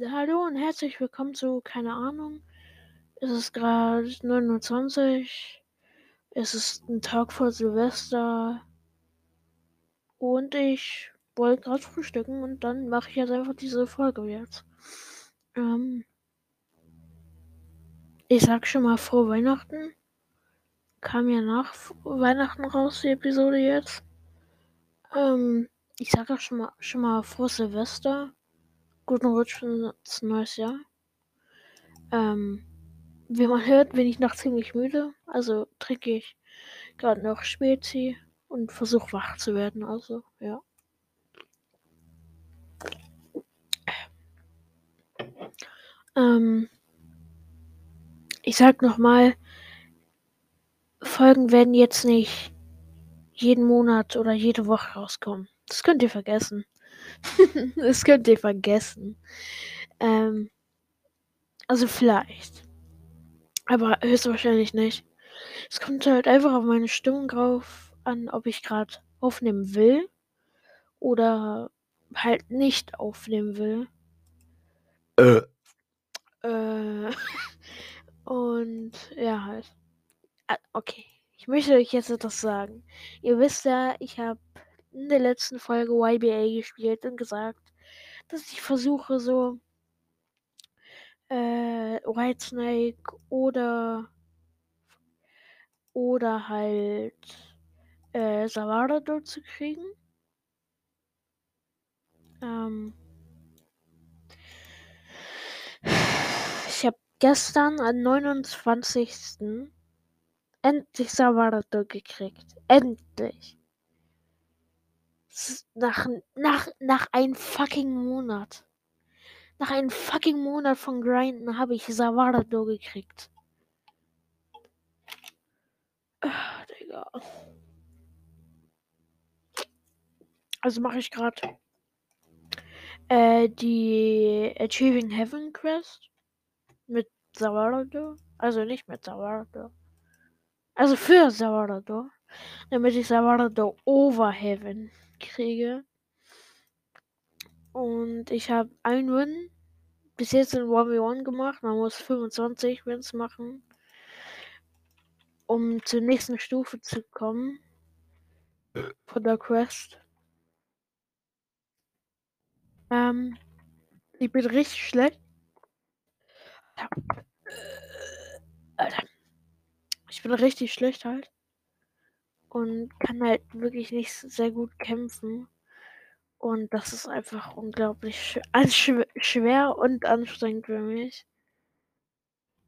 Hallo und herzlich willkommen zu, keine Ahnung. Es ist gerade 9.20 Uhr. Es ist ein Tag vor Silvester. Und ich wollte gerade frühstücken und dann mache ich jetzt einfach diese Folge jetzt. Ähm, ich sag schon mal frohe Weihnachten. Kam ja nach Weihnachten raus, die Episode jetzt. Ähm, ich sag auch schon mal, schon mal frohe Silvester. Guten Rutsch ins neues Jahr. Ähm, wie man hört, bin ich noch ziemlich müde. Also trinke ich gerade noch Spezi und versuche wach zu werden. Also, ja. Ähm, ich sag nochmal, Folgen werden jetzt nicht jeden Monat oder jede Woche rauskommen. Das könnt ihr vergessen. das könnt ihr vergessen. Ähm, also vielleicht. Aber höchstwahrscheinlich nicht. Es kommt halt einfach auf meine Stimmung drauf an, ob ich gerade aufnehmen will oder halt nicht aufnehmen will. Äh. Äh, und ja, halt. Ah, okay. Ich möchte euch jetzt etwas sagen. Ihr wisst ja, ich habe in der letzten Folge YBA gespielt und gesagt, dass ich versuche, so äh, Whitesnake oder oder halt äh, Savara dort zu kriegen. Ähm, ich habe gestern am 29. endlich Savarato gekriegt. Endlich. Nach, nach, nach einem fucking Monat. Nach einem fucking Monat von Grinden habe ich Savarado gekriegt. Ach, Digga. Also mache ich gerade äh, die Achieving Heaven Quest mit Savarado. Also nicht mit Savarado. Also für Savarado. Damit ich Savarado over Heaven kriege. Und ich habe ein Win bis jetzt in 1v1 gemacht. Man muss 25 Wins machen, um zur nächsten Stufe zu kommen. Von der Quest. Ähm, ich bin richtig schlecht. Alter. Ich bin richtig schlecht halt. Und kann halt wirklich nicht sehr gut kämpfen. Und das ist einfach unglaublich schw schwer und anstrengend für mich.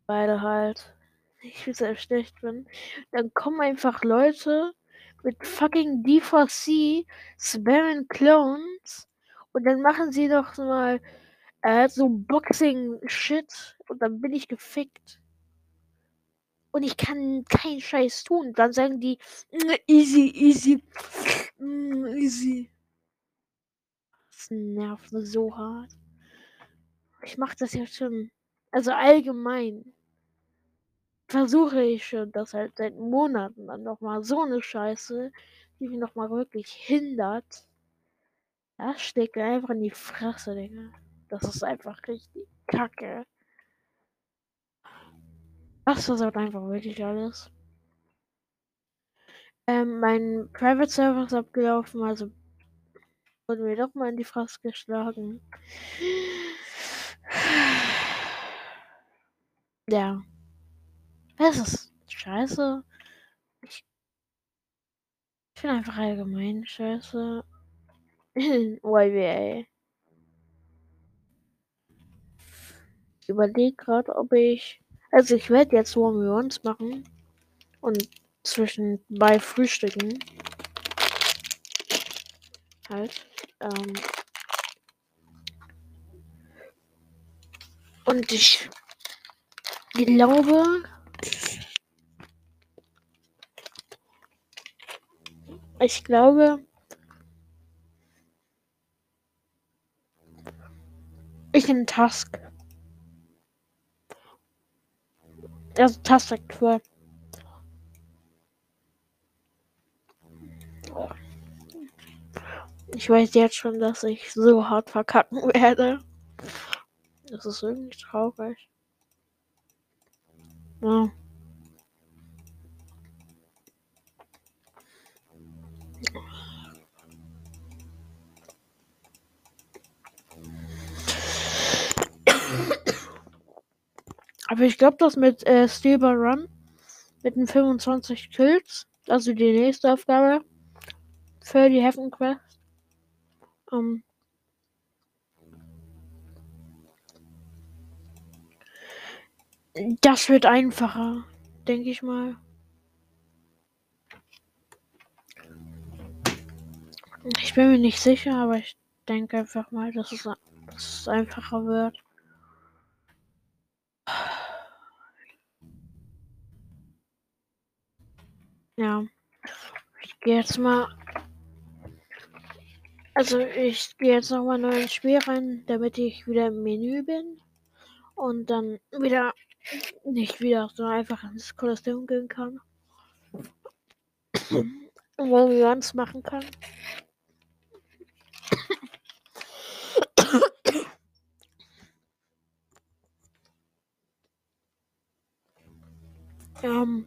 Weil halt ich viel sehr schlecht bin. Dann kommen einfach Leute mit fucking D4C, spammen Clones und dann machen sie doch mal äh, so Boxing-Shit und dann bin ich gefickt. Und ich kann keinen Scheiß tun. Dann sagen die, easy, easy, easy nervt so hart. Ich mache das ja schon. Also allgemein versuche ich schon, das halt seit Monaten dann nochmal so eine Scheiße, die mich nochmal wirklich hindert. Das steckt einfach in die Fresse, Digga. Das ist einfach richtig kacke. Das versaut einfach wirklich alles. Ähm, mein Private Server ist abgelaufen, also wurden wir doch mal in die Fresse geschlagen. Ja. Das ist scheiße. Ich, bin einfach allgemein scheiße. YBA. Ich überlege gerade, ob ich. Also ich werde jetzt One Ones machen. Und zwischen bei Frühstücken. Halt. Ähm, und ich glaube, ich glaube, ich nehme Task. Also Tastatur. Ich weiß jetzt schon, dass ich so hart verkacken werde. Das ist irgendwie traurig. Ja. Aber ich glaube, das mit äh, Steel Run mit den 25 Kills, also die nächste Aufgabe für die Heaven Quest, ähm, das wird einfacher, denke ich mal. Ich bin mir nicht sicher, aber ich denke einfach mal, dass es, dass es einfacher wird. Gehe jetzt mal. Also ich gehe jetzt nochmal neu ins Spiel rein, damit ich wieder im Menü bin. Und dann wieder nicht wieder, sondern einfach ins Kolosseum gehen kann. Und wo wir uns machen kann. ähm,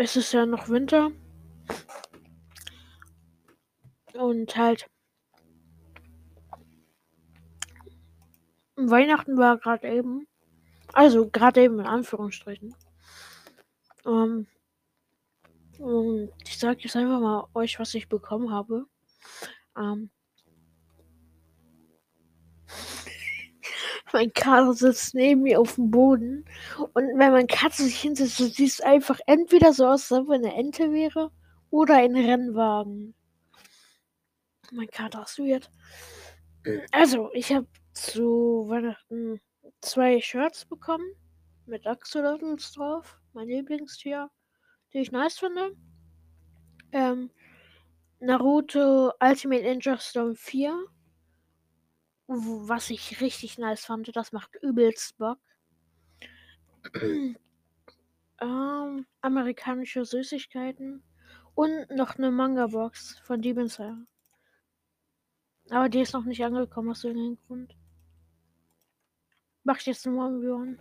es ist ja noch Winter. Und halt. Weihnachten war gerade eben. Also gerade eben in Anführungsstrichen. Ähm, und ich sage jetzt einfach mal euch, was ich bekommen habe. Ähm, Mein Kater sitzt neben mir auf dem Boden. Und wenn mein Katze sich hinsetzt, sieht es einfach entweder so aus, als ob eine Ente wäre oder ein Rennwagen. Mein Kater ist weird. Also, ich habe zu Weihnachten zwei Shirts bekommen mit Axolotls drauf. Mein Lieblingstier, die ich nice finde. Ähm, Naruto Ultimate Ninja Storm 4 was ich richtig nice fand, das macht übelst Bock. ähm, amerikanische Süßigkeiten und noch eine Manga-Box von Demon Slayer. Aber die ist noch nicht angekommen aus irgendeinem Grund. Mach ich jetzt nochmal Million.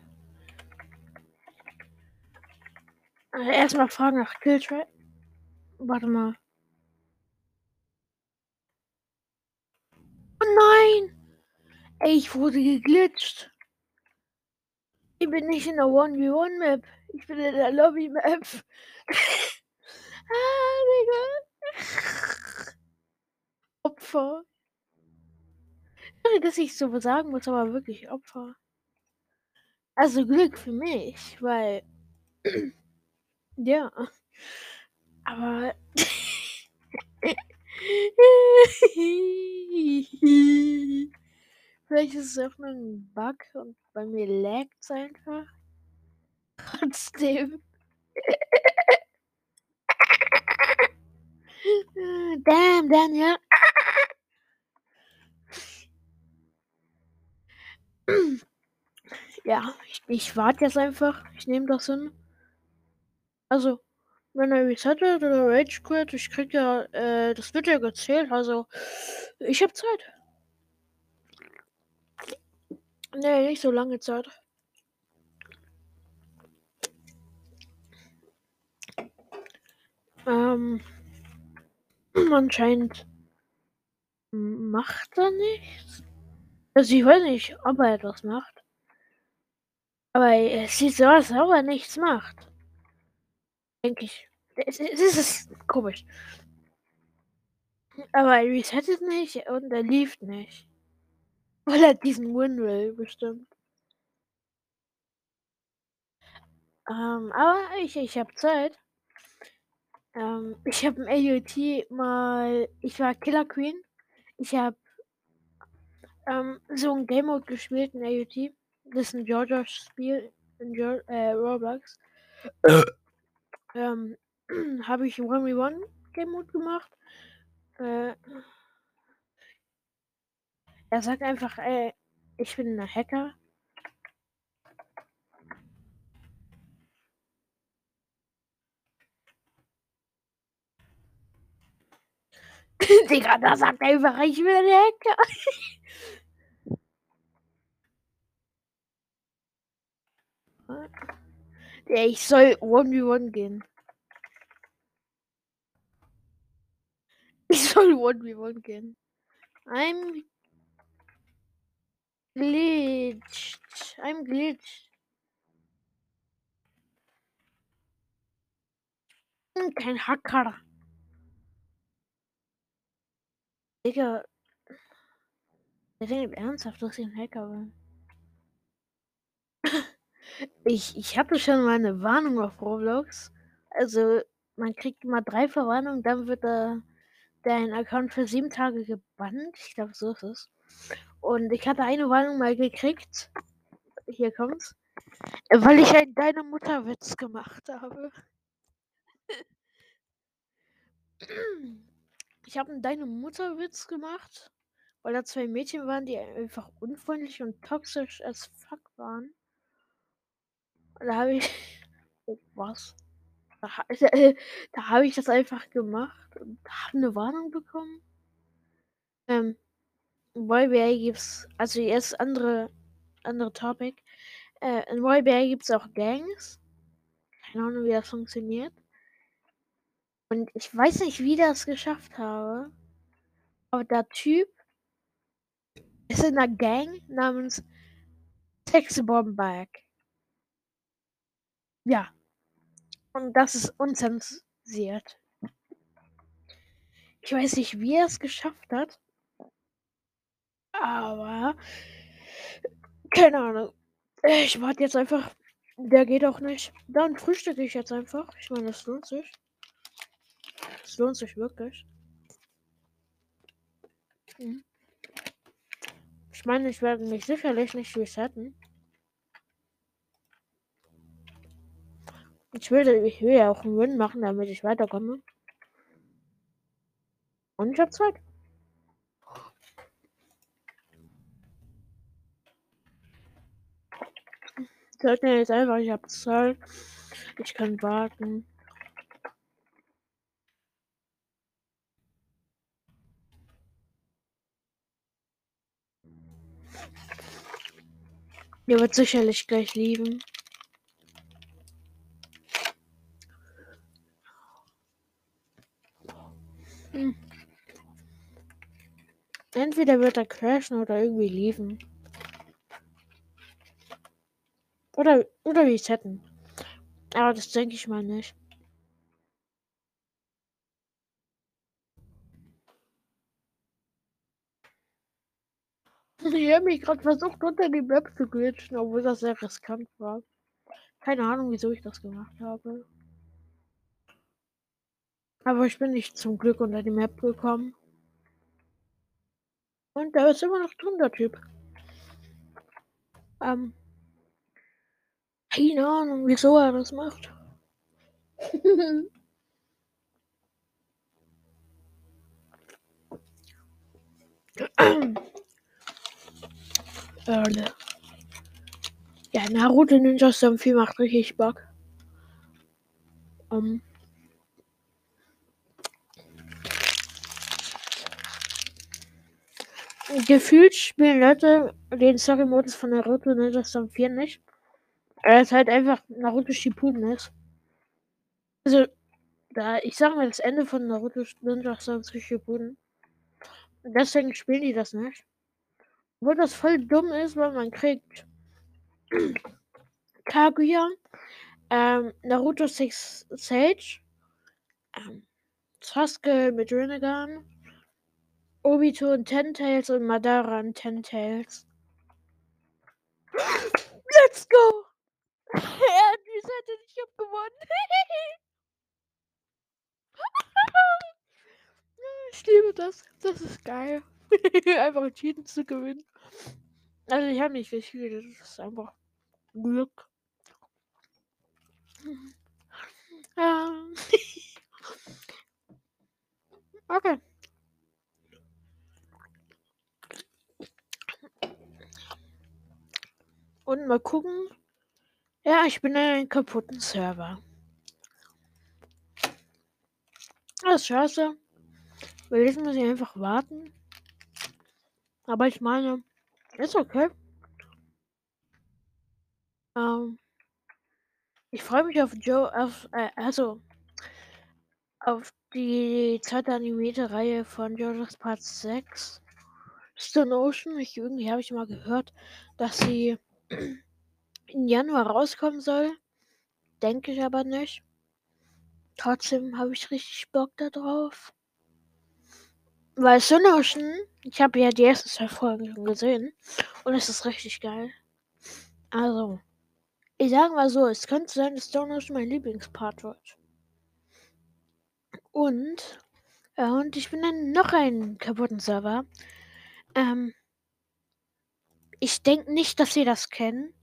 Also erstmal fragen nach Killtrap. Warte mal. Oh nein! Ey, ich wurde geglitscht. Ich bin nicht in der 1v1-Map. Ich bin in der Lobby-Map. ah, Digga. Opfer. Sorry, dass ich so sagen muss, aber wirklich Opfer. Also Glück für mich, weil. ja. Aber. Vielleicht ist es auch nur ein Bug und bei mir laggt es einfach. Trotzdem. Damn, Daniel. ja, ich, ich warte jetzt einfach. Ich nehme das hin. Also, wenn er resettet oder Rage quit, ich krieg ja, äh, das wird ja gezählt. Also, ich habe Zeit. Nee, nicht so lange Zeit. Ähm, anscheinend macht er nichts. Also ich weiß nicht, ob er etwas macht. Aber es sieht so aus, als ob er nichts macht. Denke ich. Es, es ist komisch. Aber er resettet nicht und er lief nicht. Weil er diesen Win will, bestimmt. Ähm, aber ich, ich habe Zeit. Ähm, ich habe im AUT mal. Ich war Killer Queen. Ich habe ähm, so ein Game Mode gespielt in AUT. Das ist ein Georgia-Spiel in Georgia, äh, Roblox. ähm, habe ich 1v1 Game Mode gemacht. Äh, er sagt einfach, ey, ich bin ein Hacker. Digga, da sagt einfach, ich bin ein Hacker. Ja, ich soll 1v1 gehen. Ich soll 1v1 gehen. I'm glitched. I'm glitched. Hm, Kein Hacker. Digga. Der denkt ernsthaft, dass ich ein Hacker bin. Ich, ich hatte schon mal eine Warnung auf Roblox. Also, man kriegt immer drei Verwarnungen, dann wird er dein Account für sieben Tage gebannt. Ich glaube, so ist es. Und ich hatte eine Warnung mal gekriegt. Hier kommt's. Weil ich einen deine Mutterwitz gemacht habe. Ich habe einen deine Mutterwitz gemacht, weil da zwei Mädchen waren, die einfach unfreundlich und toxisch as fuck waren. Und da habe ich. Oh, was? Da, äh, da habe ich das einfach gemacht und habe eine Warnung bekommen. Ähm, in YBA gibt's, also jetzt andere, andere Topic. Äh, in YBA gibt's auch Gangs. Keine Ahnung, wie das funktioniert. Und ich weiß nicht, wie das geschafft habe. Aber der Typ ist in einer Gang namens Sexy Bomberg. Ja. Und das ist unzensiert. Ich weiß nicht, wie er es geschafft hat. Aber. Keine Ahnung. Ich warte jetzt einfach. Der geht auch nicht. Dann frühstücke ich jetzt einfach. Ich meine, das lohnt sich. Das lohnt sich wirklich. Mhm. Ich meine, ich werde mich sicherlich nicht resetten. Ich will, ich will ja auch einen Win machen, damit ich weiterkomme. Und ich habe Zeit. Mir jetzt einfach, ich habe Zeit. Ich kann warten. Mir wird sicherlich gleich lieben. Hm. Entweder wird er crashen oder irgendwie lieben. Oder, oder resetten. Aber das denke ich mal nicht. Ich habe mich gerade versucht, unter die Map zu glitschen, obwohl das sehr riskant war. Keine Ahnung, wieso ich das gemacht habe. Aber ich bin nicht zum Glück unter die Map gekommen. Und da ist immer noch drin, der Typ. Ähm. Keine Ahnung, wieso er das macht. Ja, Naruto Ninja Storm 4 macht richtig Bock. Ähm. Gefühlt spielen Leute den Story-Modus von Naruto Ninja Storm 4 nicht. Weil es halt einfach Naruto Shippuden ist. Also, da, ich sag mal, das Ende von Naruto Ninja Storm Shippuden. Und deswegen spielen die das nicht. Obwohl das voll dumm ist, weil man kriegt Kaguya, ähm, Naruto Six Sage, ähm, Sasuke mit Rinnegan, Obito und Ten Tails und Madara und Ten Tails. Let's go! er hat resettet, ich hab gewonnen. ich liebe das. Das ist geil. einfach cheaten zu gewinnen. Also ich habe nicht gespielt, das ist einfach Glück. Ähm. okay. Und mal gucken. Ja, ich bin in einem kaputten Server. Das ist scheiße. Weil jetzt muss ich einfach warten. Aber ich meine, ist okay. Ähm, Ich freue mich auf Joe, auf, äh, also auf die zweite animierte Reihe von JoJo's Part 6. Stone Ocean. Ich, irgendwie habe ich mal gehört, dass sie im Januar rauskommen soll. Denke ich aber nicht. Trotzdem habe ich richtig Bock darauf. Weil Stone Ocean, ich habe ja die ersten zwei Folgen schon gesehen und es ist richtig geil. Also, ich sage mal so, es könnte sein, dass Stone Ocean mein Lieblingspart wird. Und, äh, und ich bin dann noch einen kaputten Server. Ähm, ich denke nicht, dass Sie das kennen,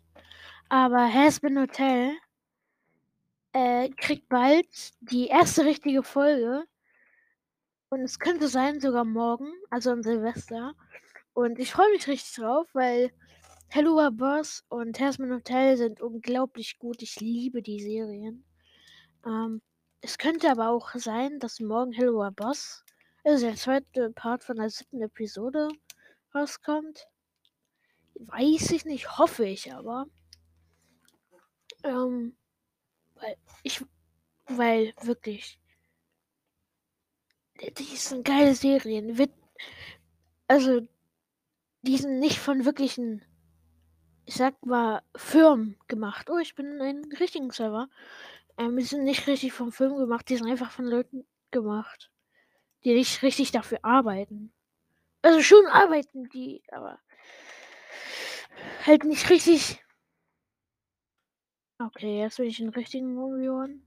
aber Hasbin Hotel äh, kriegt bald die erste richtige Folge. Und es könnte sein, sogar morgen, also am Silvester. Und ich freue mich richtig drauf, weil Hello Boss und Hasbin Hotel sind unglaublich gut. Ich liebe die Serien. Ähm, es könnte aber auch sein, dass morgen Hello Boss, also der zweite Part von der siebten Episode, rauskommt. Weiß ich nicht, hoffe ich aber. Ähm, weil ich, weil wirklich, die sind geile Serien. Also, die sind nicht von wirklichen, ich sag mal, Firmen gemacht. Oh, ich bin in einem richtigen Server. Ähm, die sind nicht richtig vom Film gemacht, die sind einfach von Leuten gemacht, die nicht richtig dafür arbeiten. Also schon arbeiten die, aber halt nicht richtig. Okay, jetzt bin ich in richtigen Millionen.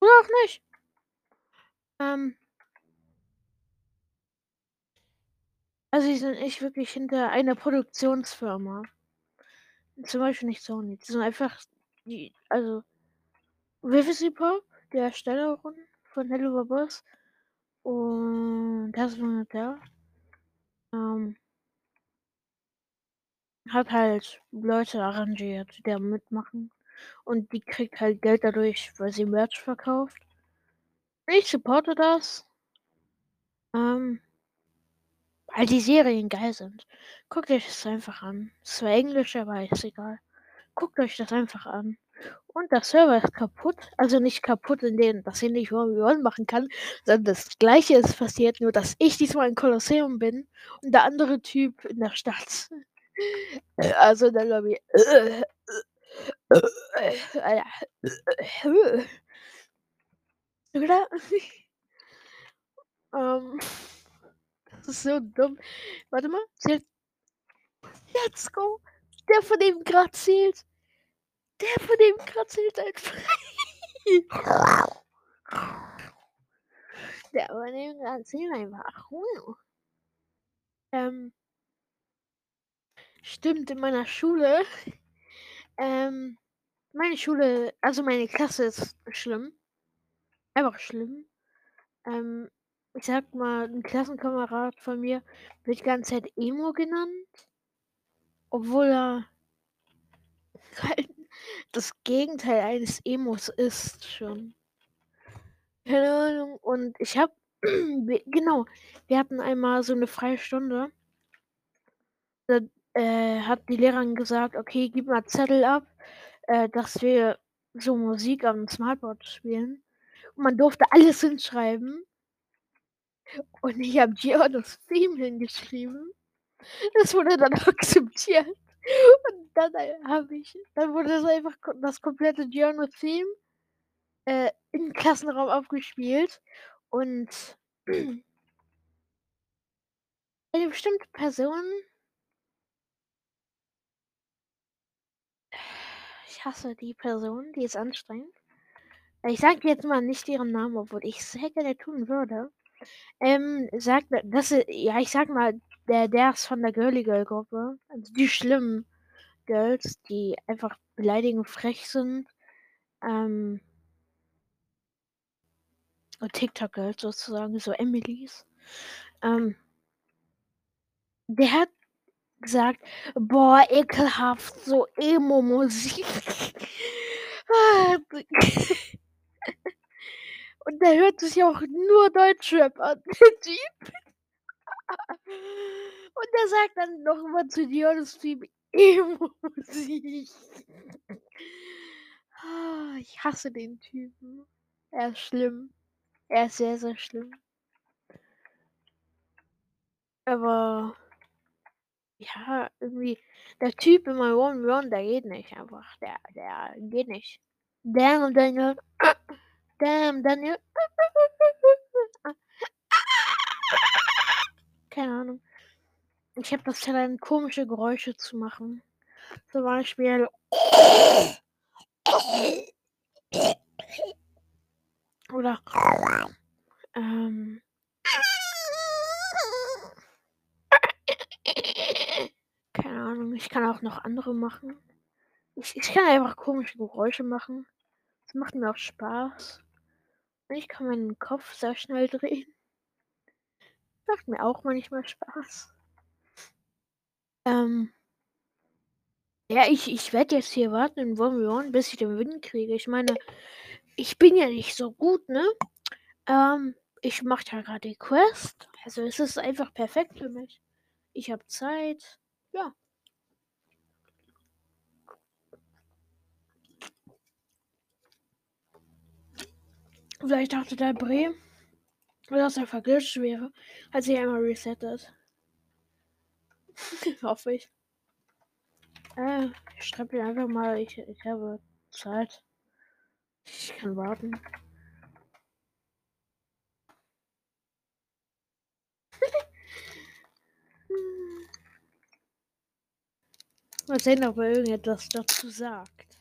Oder auch nicht. Ähm. Also die sind echt wirklich hinter einer Produktionsfirma. Zum Beispiel nicht Sony. Die sind einfach die, also Vivicy Pop, der Erstellerin von Hello Boss und das war der. Ähm, hat halt Leute arrangiert, die da mitmachen. Und die kriegt halt Geld dadurch, weil sie Merch verkauft. Ich supporte das. Ähm, weil die Serien geil sind. Guckt euch das einfach an. Es war Englisch, aber ist egal. Guckt euch das einfach an. Und der Server ist kaputt. Also nicht kaputt in dem, dass ich nicht One machen kann, sondern das gleiche ist passiert, nur dass ich diesmal in Kolosseum bin und der andere Typ in der Stadt. Also in der Lobby. Oder? ähm, das ist so dumm. Warte mal. Let's go. Der von dem gerade zählt. Der von dem gerade zählt einfach. Der von dem gerade zählt einfach. Ähm. Stimmt, in meiner Schule. Ähm, meine Schule, also meine Klasse ist schlimm. Einfach schlimm. Ähm, ich sag mal, ein Klassenkamerad von mir wird die ganze Zeit Emo genannt. Obwohl er halt das Gegenteil eines Emos ist schon. Keine Ahnung. Und ich hab, genau, wir hatten einmal so eine freie Stunde. Da äh, hat die Lehrerin gesagt, okay, gib mal Zettel ab, äh, dass wir so Musik am Smartboard spielen. Und man durfte alles hinschreiben. Und ich habe Giornos Theme hingeschrieben. Das wurde dann akzeptiert. Und dann habe ich, dann wurde das einfach das komplette Giorno Theme äh, im Klassenraum aufgespielt. Und eine bestimmte Person hasse die Person, die ist anstrengend. Ich sage jetzt mal nicht ihren Namen, obwohl ich sehr gerne tun würde. Ähm, sagt, das ist, ja, ich sag mal, der, der ist von der Girly Girl Gruppe. Also die schlimmen Girls, die einfach beleidigend frech sind. Ähm, TikTok Girls sozusagen, so Emilys. Ähm, der hat gesagt, boah, ekelhaft, so Emo-Musik. Und der hört sich auch nur Deutschrap an, der Typ. Und der sagt dann noch mal zu Dionys Team Emo-Musik. Ah, ich hasse den Typen. Er ist schlimm. Er ist sehr, sehr schlimm. Aber ja, irgendwie, der Typ in meinem One Run, der geht nicht einfach. Der, der geht nicht. Damn, Daniel. Damn, Daniel. Keine Ahnung. Ich habe das Talent, komische Geräusche zu machen. Zum Beispiel. Oder. Ähm. Keine Ahnung, ich kann auch noch andere machen. Ich, ich kann einfach komische Geräusche machen. Das macht mir auch Spaß. Und ich kann meinen Kopf sehr schnell drehen. Macht mir auch manchmal Spaß. Ähm. Ja, ich, ich werde jetzt hier warten in Womion, bis ich den Wind kriege. Ich meine, ich bin ja nicht so gut, ne? Ähm, ich mache ja gerade die Quest. Also es ist einfach perfekt für mich. Ich habe Zeit. Ja. Vielleicht dachte der Bre, dass er verglitscht wäre, als ich einmal resettet. Hoffe ich. Äh, ich schreibe mir einfach mal, ich, ich habe Zeit. Ich kann warten. Mal sehen, ob er irgendetwas dazu sagt.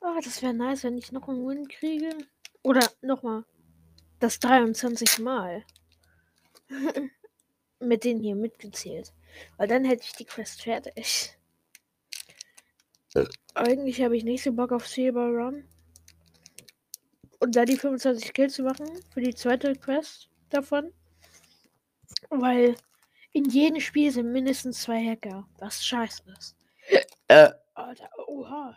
Oh, das wäre nice, wenn ich noch einen Win kriege. Oder nochmal. Das 23 Mal. Mit denen hier mitgezählt. Weil dann hätte ich die Quest fertig. Eigentlich habe ich nicht so Bock auf Silber Run. Und da die 25 Kills zu machen für die zweite Quest davon. Weil in jedem Spiel sind mindestens zwei Hacker. Was scheiße ist. Äh. Alter, oha.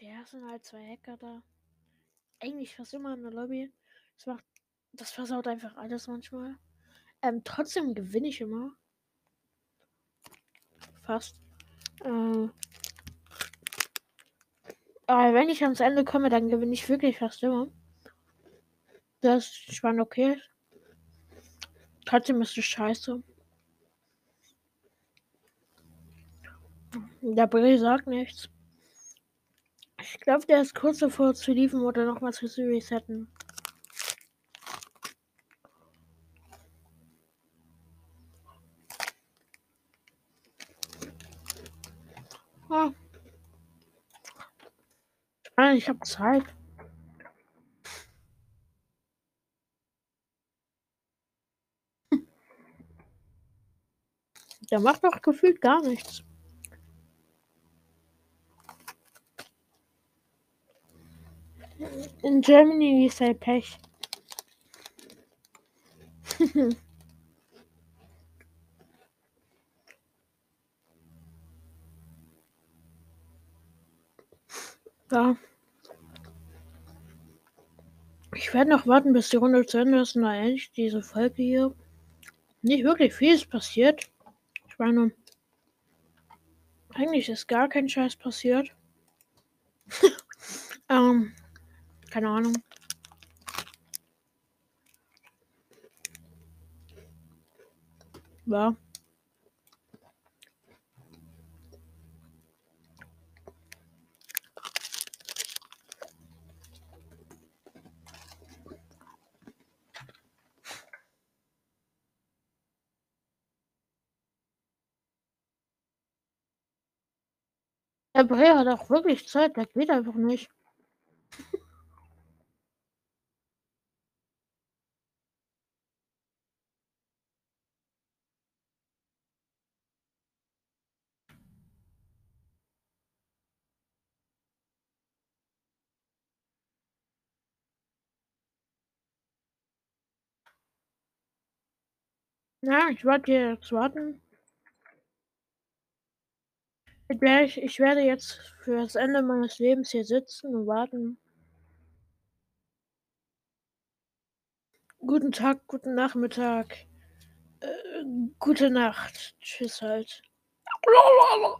Ja, sind halt zwei Hacker da. Eigentlich fast immer in der Lobby. Das macht. Das versaut einfach alles manchmal. Ähm, trotzdem gewinne ich immer. Fast. Äh, aber wenn ich ans Ende komme, dann gewinne ich wirklich fast immer. Das ist schon okay. Trotzdem ist es scheiße. Der Brie sagt nichts. Ich glaube, der ist kurz davor zu liefern oder nochmal zu resetten. Ah. Ich habe Zeit. Der macht doch gefühlt gar nichts. In Germany ist halt Pech. ja. Ich werde noch warten, bis die Runde zu Ende ist und dann endlich diese Folge hier. Nicht wirklich viel ist passiert. Ich meine, eigentlich ist gar kein Scheiß passiert. ähm, keine Ahnung. Ja. Der Bre hat auch wirklich Zeit, der geht einfach nicht. Ja, ich werde jetzt warten. Ich, ich werde jetzt für das Ende meines Lebens hier sitzen und warten. Guten Tag, guten Nachmittag. Äh, gute Nacht. Tschüss halt.